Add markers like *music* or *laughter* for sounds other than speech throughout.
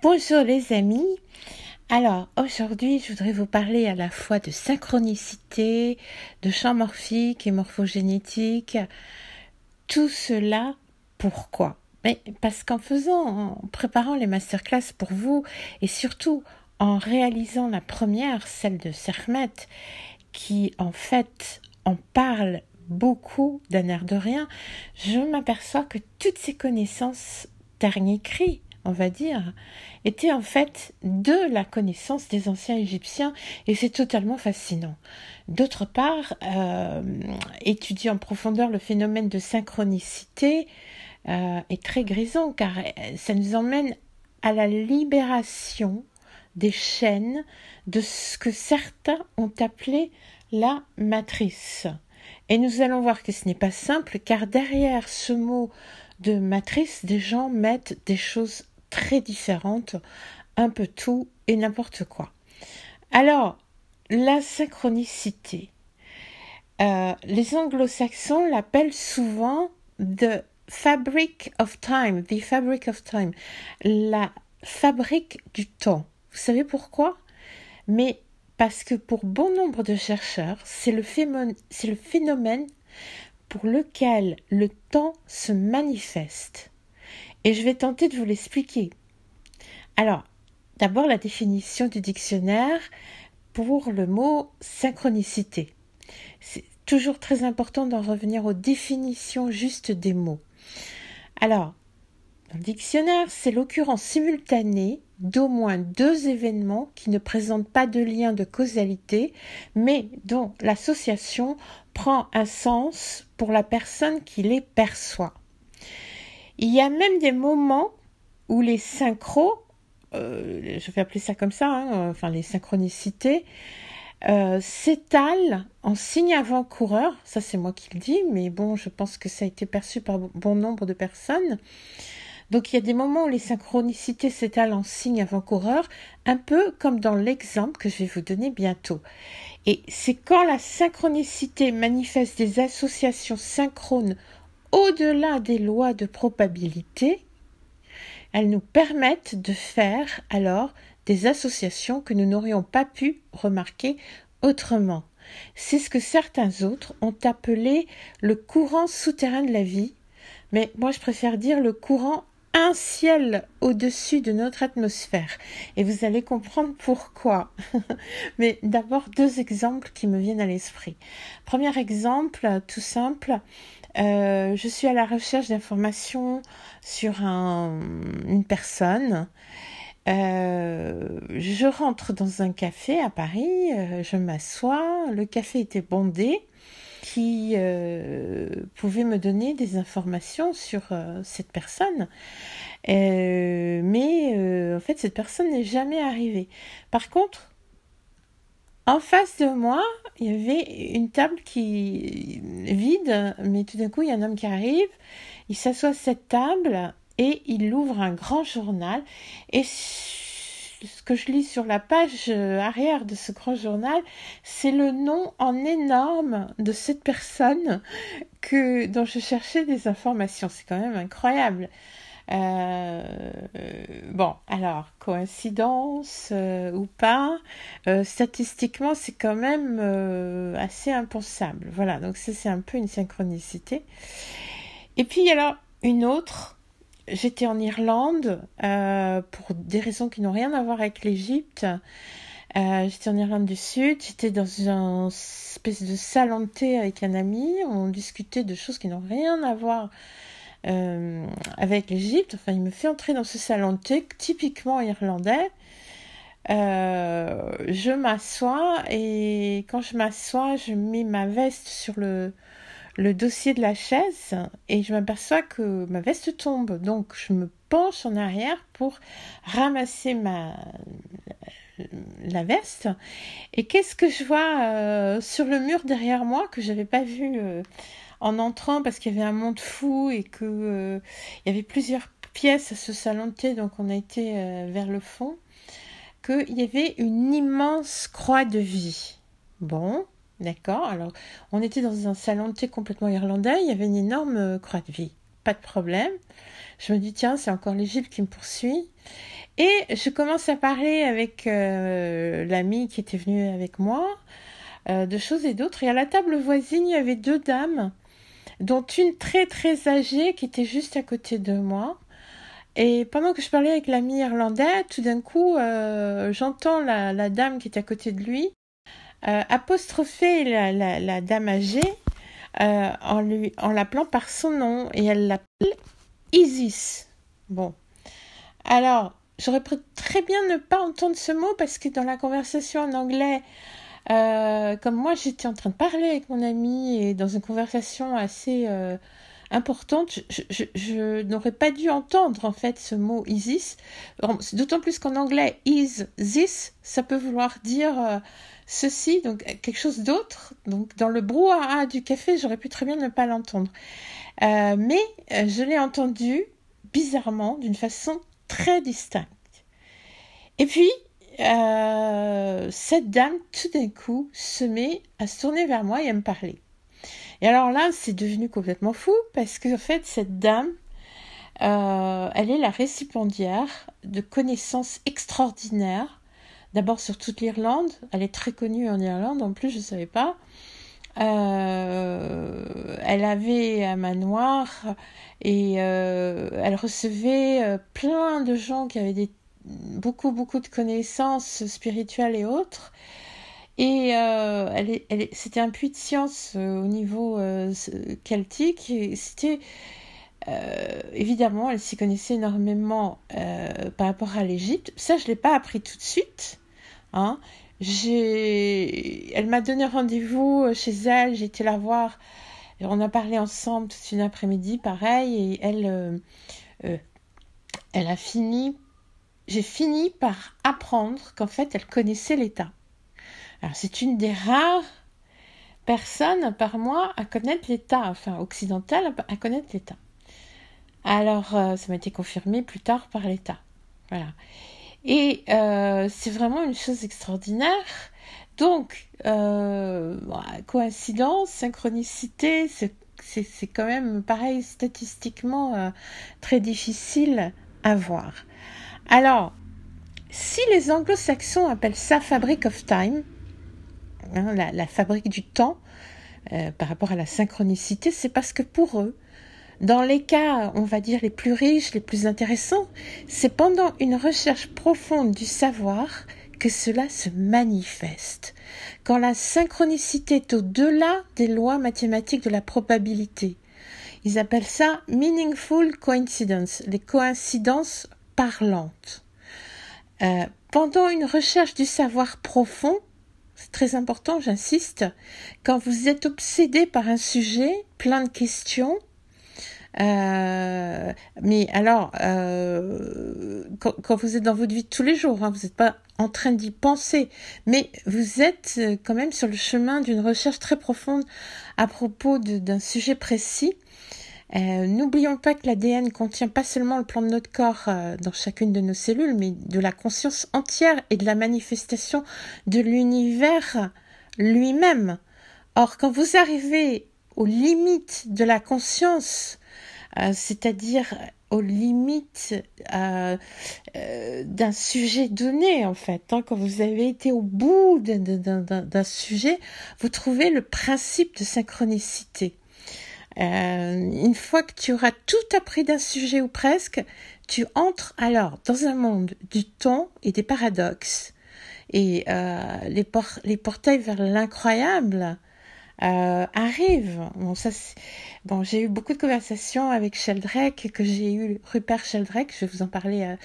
Bonjour les amis. Alors aujourd'hui, je voudrais vous parler à la fois de synchronicité, de champ morphique et morphogénétique. Tout cela, pourquoi? Mais parce qu'en faisant, en préparant les masterclass pour vous et surtout en réalisant la première, celle de Sermet, qui en fait en parle beaucoup d'un air de rien, je m'aperçois que toutes ces connaissances dernier cri, on va dire, étaient en fait de la connaissance des anciens Égyptiens et c'est totalement fascinant. D'autre part, euh, étudier en profondeur le phénomène de synchronicité euh, est très grisant car ça nous emmène à la libération des chaînes de ce que certains ont appelé la matrice. Et nous allons voir que ce n'est pas simple, car derrière ce mot de matrice, des gens mettent des choses très différentes, un peu tout et n'importe quoi. Alors, la synchronicité. Euh, les anglo-saxons l'appellent souvent the fabric of time, the fabric of time, la fabrique du temps. Vous savez pourquoi? Mais parce que pour bon nombre de chercheurs, c'est le, le, phénomène pour lequel le temps se manifeste. Et je vais tenter de vous l'expliquer. Alors, d'abord la définition du dictionnaire pour le mot synchronicité. C'est toujours très important d'en revenir aux définitions justes des mots. Alors, dans le dictionnaire, c'est l'occurrence simultanée d'au moins deux événements qui ne présentent pas de lien de causalité, mais dont l'association prend un sens pour la personne qui les perçoit. Il y a même des moments où les synchros, euh, je vais appeler ça comme ça, hein, enfin les synchronicités, euh, s'étalent en signe avant-coureur, ça c'est moi qui le dis, mais bon, je pense que ça a été perçu par bon nombre de personnes, donc il y a des moments où les synchronicités s'étalent en signe avant-coureur, un peu comme dans l'exemple que je vais vous donner bientôt. Et c'est quand la synchronicité manifeste des associations synchrones au-delà des lois de probabilité, elles nous permettent de faire alors des associations que nous n'aurions pas pu remarquer autrement. C'est ce que certains autres ont appelé le courant souterrain de la vie, mais moi je préfère dire le courant un ciel au-dessus de notre atmosphère. Et vous allez comprendre pourquoi. *laughs* Mais d'abord, deux exemples qui me viennent à l'esprit. Premier exemple, tout simple. Euh, je suis à la recherche d'informations sur une personne. Euh, je rentre dans un café à Paris, euh, je m'assois, le café était bondé qui pouvait me donner des informations sur cette personne. Mais en fait, cette personne n'est jamais arrivée. Par contre, en face de moi, il y avait une table qui vide, mais tout d'un coup, il y a un homme qui arrive, il s'assoit à cette table et il ouvre un grand journal et ce que je lis sur la page euh, arrière de ce grand journal, c'est le nom en énorme de cette personne que dont je cherchais des informations. C'est quand même incroyable. Euh, bon, alors, coïncidence euh, ou pas, statistiquement, c'est quand même assez impensable. Voilà, donc ça, c'est un peu une synchronicité. Et puis, alors, une autre, j'étais en Irlande euh, pour des raisons qui n'ont rien à voir avec l'Égypte. Euh, j'étais en Irlande du Sud, j'étais dans un espèce de salon de thé avec un ami, on discutait de choses qui n'ont rien à voir euh, avec l'Égypte. Enfin, il me fait entrer dans ce salon de thé typiquement irlandais. je m'assois et quand je m'assois, je mets ma veste sur le, dossier de la chaise et je m'aperçois que ma veste tombe. Donc je me penche en arrière pour ramasser ma la veste. Et qu'est-ce que je vois euh, sur le mur derrière moi que j'avais pas vu euh, en entrant parce qu'il y avait un monde fou et que euh, il y avait plusieurs pièces à ce salon de thé, donc on a été vers le fond, qu'il y avait une immense croix de vie. Bon, D'accord Alors, on était dans un salon de thé complètement irlandais, il y avait une énorme euh, croix de vie. pas de problème. Je me dis, tiens, c'est encore l'Égypte qui me poursuit. Et je commence à parler avec euh, l'ami qui était venu avec moi euh, de choses et d'autres. Et à la table voisine, il y avait deux dames, dont une très très âgée qui était juste à côté de moi. Et pendant que je parlais avec l'ami irlandais, tout d'un coup, euh, j'entends la, dame qui était à côté de lui apostropher la, dame âgée en, lui, en l'appelant par son nom. Et elle l'appelle Isis. Bon. Alors, j'aurais très bien ne pas entendre ce mot parce que dans la conversation en anglais, euh, comme moi j'étais en train de parler avec mon ami et dans une conversation assez euh, importante, je, n'aurais pas dû entendre en fait ce mot Isis. D'autant plus qu'en anglais, is this, ça peut vouloir dire euh, ceci, donc quelque chose d'autre. Donc dans le brouhaha du café, j'aurais pu très bien ne pas l'entendre. Euh, mais je l'ai entendu bizarrement, d'une façon très distincte. Et puis, euh, cette dame, tout d'un coup, se met à se tourner vers moi et à me parler. Et alors là, c'est devenu complètement fou parce que, en fait, cette dame, elle est la récipiendaire de connaissances extraordinaires. D'abord sur toute l'Irlande, elle est très connue en Irlande, en plus je ne savais pas. Euh, elle avait un manoir et euh, elle recevait euh, plein de gens qui avaient des, beaucoup, beaucoup de connaissances spirituelles et autres. Et elle, elle, c'était un puits de science au niveau celtique. Et c'était évidemment, elle s'y connaissait énormément par rapport à l'Égypte. Ça, je l'ai pas appris tout de suite. Hein j'ai, elle m'a donné rendez-vous euh, chez elle, j'ai été la voir. Et on a parlé ensemble toute une après-midi, pareil, et elle, euh, euh, elle a fini, j'ai fini par apprendre qu'en fait, elle connaissait l'État. Alors, c'est une des rares personnes, par moi, à connaître l'État, enfin, occidentale, à connaître l'État. Alors, ça m'a été confirmé plus tard par l'État. Voilà. Et euh, c'est vraiment une chose extraordinaire. Donc, euh, coïncidence, synchronicité, c'est quand même pareil statistiquement euh, très difficile à voir. Alors, si les anglo-saxons appellent ça fabric of time, hein, la, la, fabrique du temps, par rapport à la synchronicité, c'est parce que pour eux, dans les cas, on va dire, les plus riches, les plus intéressants, c'est pendant une recherche profonde du savoir que cela se manifeste. Quand la synchronicité est au-delà des lois mathématiques de la probabilité. Ils appellent ça meaningful coincidence, les coïncidences parlantes. Euh, pendant une recherche du savoir profond, c'est très important, j'insiste, quand vous êtes obsédé par un sujet, plein de questions, euh, mais alors, euh, quand, vous êtes dans votre vie de tous les jours, hein, vous n'êtes pas en train d'y penser, mais vous êtes quand même sur le chemin d'une recherche très profonde à propos d'un sujet précis. N'oublions pas que l'ADN contient pas seulement le plan de notre corps dans chacune de nos cellules, mais de la conscience entière et de la manifestation de l'univers lui-même. Or, quand vous arrivez aux limites de la conscience, euh, c'est-à-dire aux limites euh, euh, d'un sujet donné, en fait. Hein. Quand vous avez été au bout d'un sujet, vous trouvez le principe de synchronicité. Une fois que tu auras tout appris d'un sujet ou presque, tu entres alors dans un monde du temps et des paradoxes. Et les, les portails vers l'incroyable euh, arrive. Bon, ça, bon, j'ai eu beaucoup de conversations avec Sheldrake, que j'ai eu Rupert Sheldrake, je vais vous en parler euh,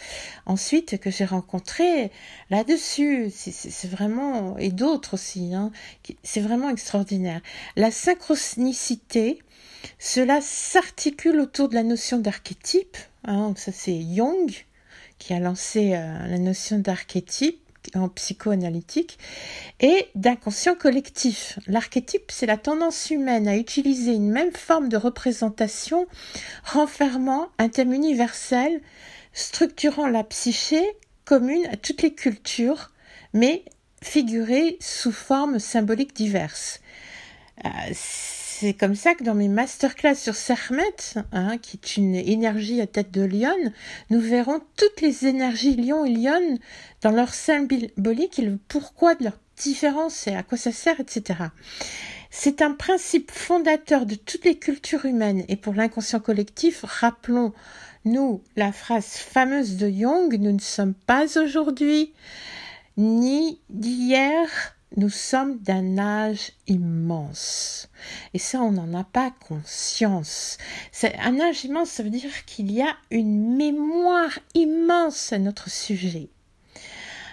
ensuite, que j'ai rencontré là-dessus. C'est vraiment et d'autres aussi. Hein, c'est vraiment extraordinaire. La synchronicité, cela s'articule autour de la notion d'archétype. Hein, ça, c'est Jung qui a lancé euh, la notion d'archétype en psychoanalytique, et d'inconscient collectif. L'archétype, c'est la tendance humaine à utiliser une même forme de représentation renfermant un thème universel, structurant la psyché commune à toutes les cultures, mais figurée sous formes symboliques diverses. Euh, c'est comme ça que dans mes masterclass sur Sermet, hein, qui est une énergie à tête de lion, nous verrons toutes les énergies lion et lion dans leur symbolique et le pourquoi de leur différence et à quoi ça sert, etc. C'est un principe fondateur de toutes les cultures humaines et pour l'inconscient collectif, rappelons nous la phrase fameuse de Jung, nous ne sommes pas aujourd'hui ni d'hier, nous sommes d'un âge immense. Et ça, on n'en a pas conscience. Un âge immense, ça veut dire qu'il y a une mémoire immense à notre sujet.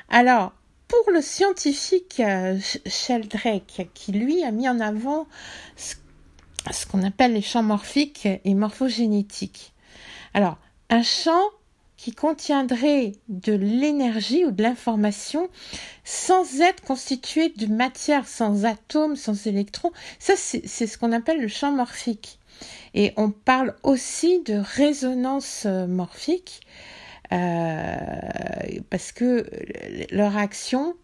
Alors, pour le scientifique euh, Sheldrake, qui lui a mis en avant ce qu'on appelle les champs morphiques et morphogénétiques. Alors, un champ qui contiendrait de l'énergie ou de l'information sans être constitué de matière, sans atomes, sans électrons. Ça, c'est ce qu'on appelle le champ morphique. Et on parle aussi de résonance euh, morphique euh, parce que leur action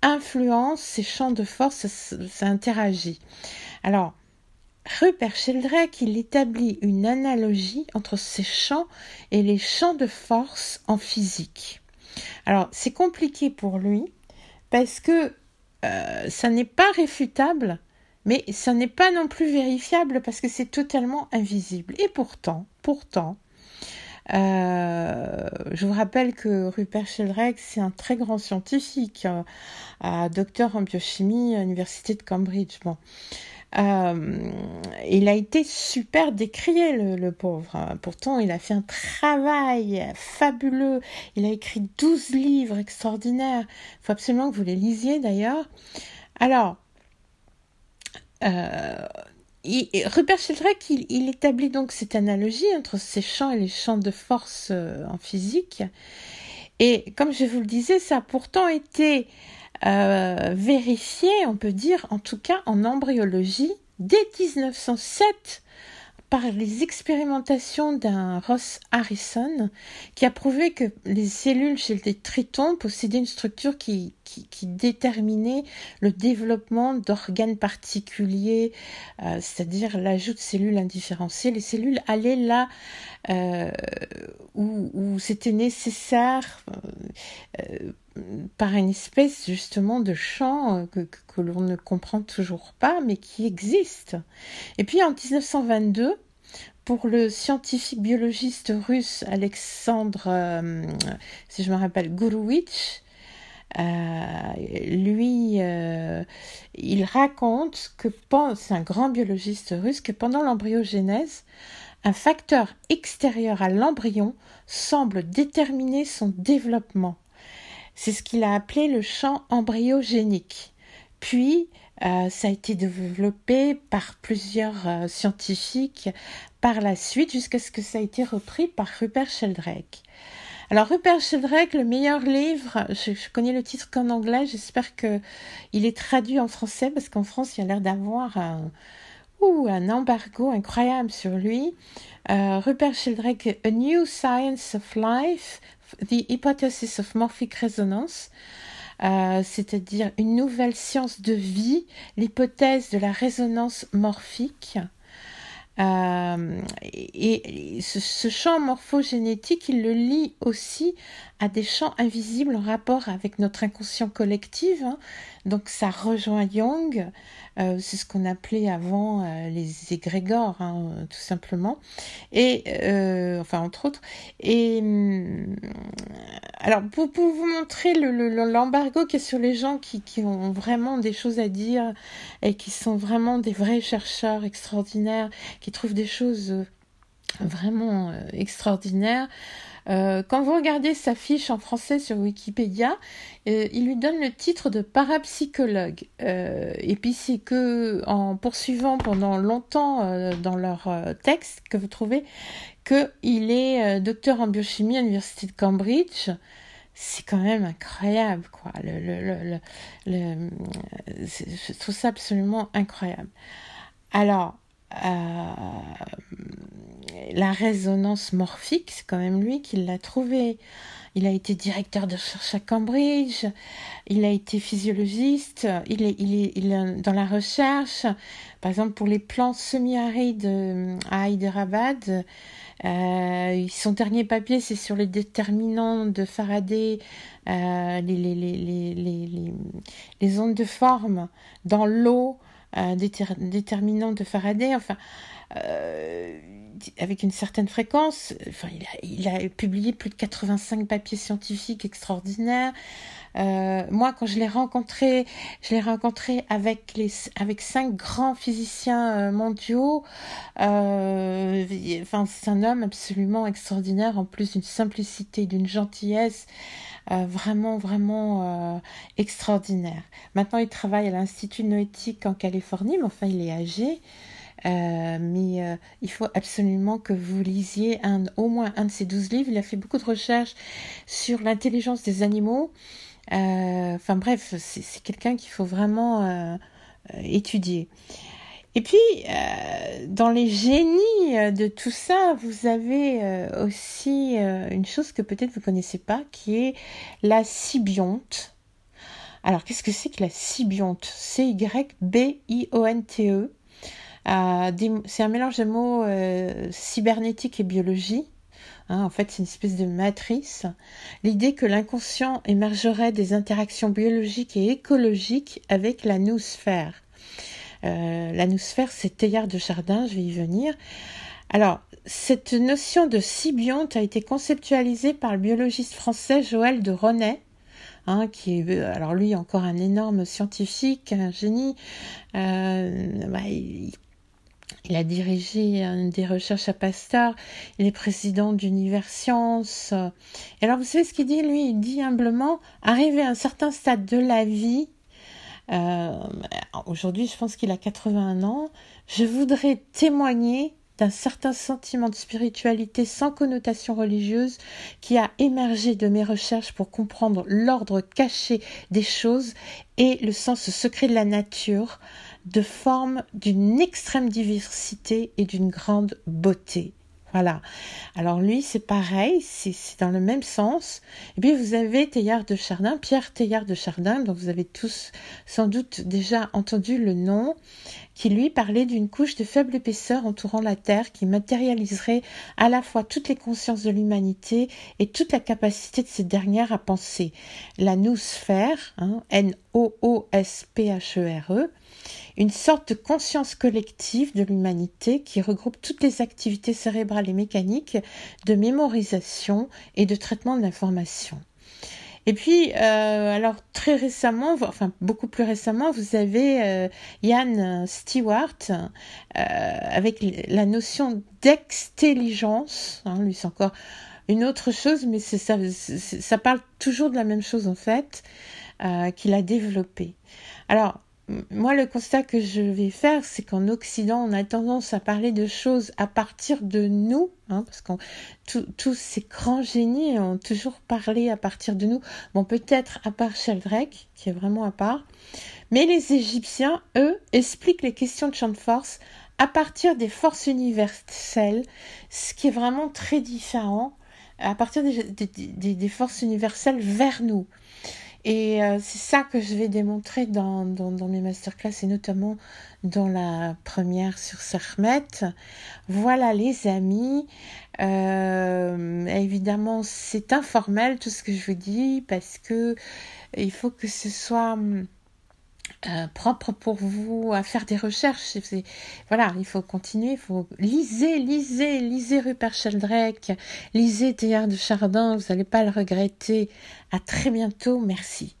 influence ces champs de force, ça, ça interagit. Alors, Rupert Sheldrake, il établit une analogie entre ces champs et les champs de force en physique. Alors, c'est compliqué pour lui parce que euh, ça n'est pas réfutable, mais ça n'est pas non plus vérifiable parce que c'est totalement invisible. Et pourtant, pourtant, euh, je vous rappelle que Rupert Sheldrake, c'est un très grand scientifique, euh, docteur en biochimie à l'université de Cambridge. Euh, il a été super décrié, le, pauvre. Pourtant, il a fait un travail fabuleux. Il a écrit 12 livres extraordinaires. Il faut absolument que vous les lisiez d'ailleurs. Alors, euh, Rupert Sheldrake, il, il, établit donc cette analogie entre ces champs et les champs de force euh, en physique. Et comme je vous le disais, ça a pourtant été euh, vérifié, on peut dire, en tout cas en embryologie, dès 1907 par les expérimentations d'un Ross Harrison qui a prouvé que les cellules chez les tritons possédaient une structure qui, qui, déterminait le développement d'organes particuliers, euh, c'est-à-dire l'ajout de cellules indifférenciées. Les cellules allaient là euh, où, c'était nécessaire euh, par une espèce justement de champ que, l'on ne comprend toujours pas, mais qui existe. Et puis en 1922, pour le scientifique biologiste russe Alexandre, si je me rappelle, lui, euh, il raconte que c'est un grand biologiste russe que pendant l'embryogénèse, un facteur extérieur à l'embryon semble déterminer son développement. C'est ce qu'il a appelé le champ embryogénique. Puis, euh, ça a été développé par plusieurs euh, scientifiques par la suite jusqu'à ce que ça ait été repris par Rupert Sheldrake. Alors Rupert Sheldrake, le meilleur livre, je, connais le titre qu'en anglais, j'espère que il est traduit en français parce qu'en France il a l'air d'avoir un, un embargo incroyable sur lui. Euh, Rupert Sheldrake, A New Science of Life, The Hypothesis of Morphic Resonance. Euh, c'est-à-dire une nouvelle science de vie, l'hypothèse de la résonance morphique. Euh, et, ce, champ morphogénétique, il le lie aussi à des champs invisibles en rapport avec notre inconscient collectif. Hein. Donc ça rejoint Jung, euh, c'est ce qu'on appelait avant euh, les égrégores, hein, tout simplement. Et euh, enfin entre autres. Et hum, alors pour, pour, vous montrer l'embargo le, qu'il y a sur les gens qui, qui ont vraiment des choses à dire et qui sont vraiment des vrais chercheurs extraordinaires, qui trouvent des choses vraiment extraordinaires. Euh, quand vous regardez sa fiche en français sur Wikipédia, euh, il lui donne le titre de parapsychologue. Euh, et puis c'est que en poursuivant pendant longtemps dans leur texte que vous trouvez qu'il est docteur en biochimie à l'université de Cambridge c'est quand même incroyable, quoi. Je trouve ça absolument incroyable. Alors, la résonance morphique, c'est quand même lui qui l'a trouvé. Il a été directeur de recherche à Cambridge, il a été physiologiste, il est, dans la recherche, par exemple pour les plants semi-arides euh, à Hyderabad. Euh, son dernier papier, c'est sur les déterminants de Faraday, euh, les, ondes de forme dans l'eau, euh, déterminants de Faraday. Enfin, euh, avec une certaine fréquence. Enfin, il a, il a, publié plus de 85 papiers scientifiques extraordinaires. Euh, moi, quand je l'ai rencontré, je l'ai rencontré avec les, avec cinq grands physiciens euh, mondiaux. Euh, enfin, c'est un homme absolument extraordinaire, en plus d'une simplicité, d'une gentillesse. Euh, vraiment, vraiment euh, extraordinaire. Maintenant, il travaille à l'Institut noétique en Californie, mais enfin, il est âgé. Euh, mais il faut absolument que vous lisiez un, au moins un de ces douze livres. Il a fait beaucoup de recherches sur l'intelligence des animaux. Enfin bref, c'est quelqu'un qu'il faut vraiment étudier. Et puis, dans les génies de tout ça, vous avez aussi une chose que peut-être vous ne connaissez pas, qui est la sybionte. Alors, qu'est-ce que c'est que la sybionte C-Y-B-I-O-N-T-E. Euh, c'est un mélange de mots euh, cybernétique et biologie. Hein, en fait, c'est une espèce de matrice. L'idée que l'inconscient émergerait des interactions biologiques et écologiques avec la noosphère. Euh, la noosphère, c'est Teilhard de Chardin, je vais y venir. Alors, cette notion de sybionte a été conceptualisée par le biologiste français Joël de Ronet, Hein, qui est alors lui encore un énorme scientifique, un génie. Euh, bah, il, il a dirigé des recherches à Pasteur. Il est président d'Univers Science. Et alors, vous savez ce qu'il dit, lui? Il dit humblement, arrivé à un certain stade de la vie, euh, aujourd'hui, je pense qu'il a 81 ans, je voudrais témoigner d'un certain sentiment de spiritualité sans connotation religieuse qui a émergé de mes recherches pour comprendre l'ordre caché des choses et le sens secret de la nature, de formes d'une extrême diversité et d'une grande beauté. Voilà. Alors lui, c'est pareil, c'est dans le même sens. Et puis vous avez Teilhard de Chardin, Pierre Teilhard de Chardin, dont vous avez tous sans doute déjà entendu le nom, qui lui parlait d'une couche de faible épaisseur entourant la Terre qui matérialiserait à la fois toutes les consciences de l'humanité et toute la capacité de ces dernières à penser. La noosphère, hein, N-O-O-S-P-H-E-R-E, une sorte de conscience collective de l'humanité qui regroupe toutes les activités cérébrales et mécaniques de mémorisation et de traitement de l'information. Et puis, euh, alors très récemment, enfin beaucoup plus récemment, vous avez euh, Ian Stewart euh, avec la notion d'extelligence. Hein, lui, c'est encore une autre chose, mais ça, ça parle toujours de la même chose en fait qu'il a développé. Alors, moi, le constat que je vais faire, c'est qu'en Occident, on a tendance à parler de choses à partir de nous, hein, parce que tous ces grands génies ont toujours parlé à partir de nous. Bon, peut-être à part Sheldrake, qui est vraiment à part, mais les Égyptiens, eux, expliquent les questions de champ de force à partir des forces universelles, ce qui est vraiment très différent, à partir des, des forces universelles vers nous. Et euh, c'est ça que je vais démontrer dans, dans, dans, mes masterclass et notamment dans la première sur Sermet. Voilà les amis. Euh, évidemment, c'est informel tout ce que je vous dis parce que il faut que ce soit euh, propre pour vous à faire des recherches. Voilà, il faut continuer, il faut lisez, lisez, lisez Rupert Sheldrake, lisez Théard de Chardin, vous n'allez pas le regretter. À très bientôt, merci.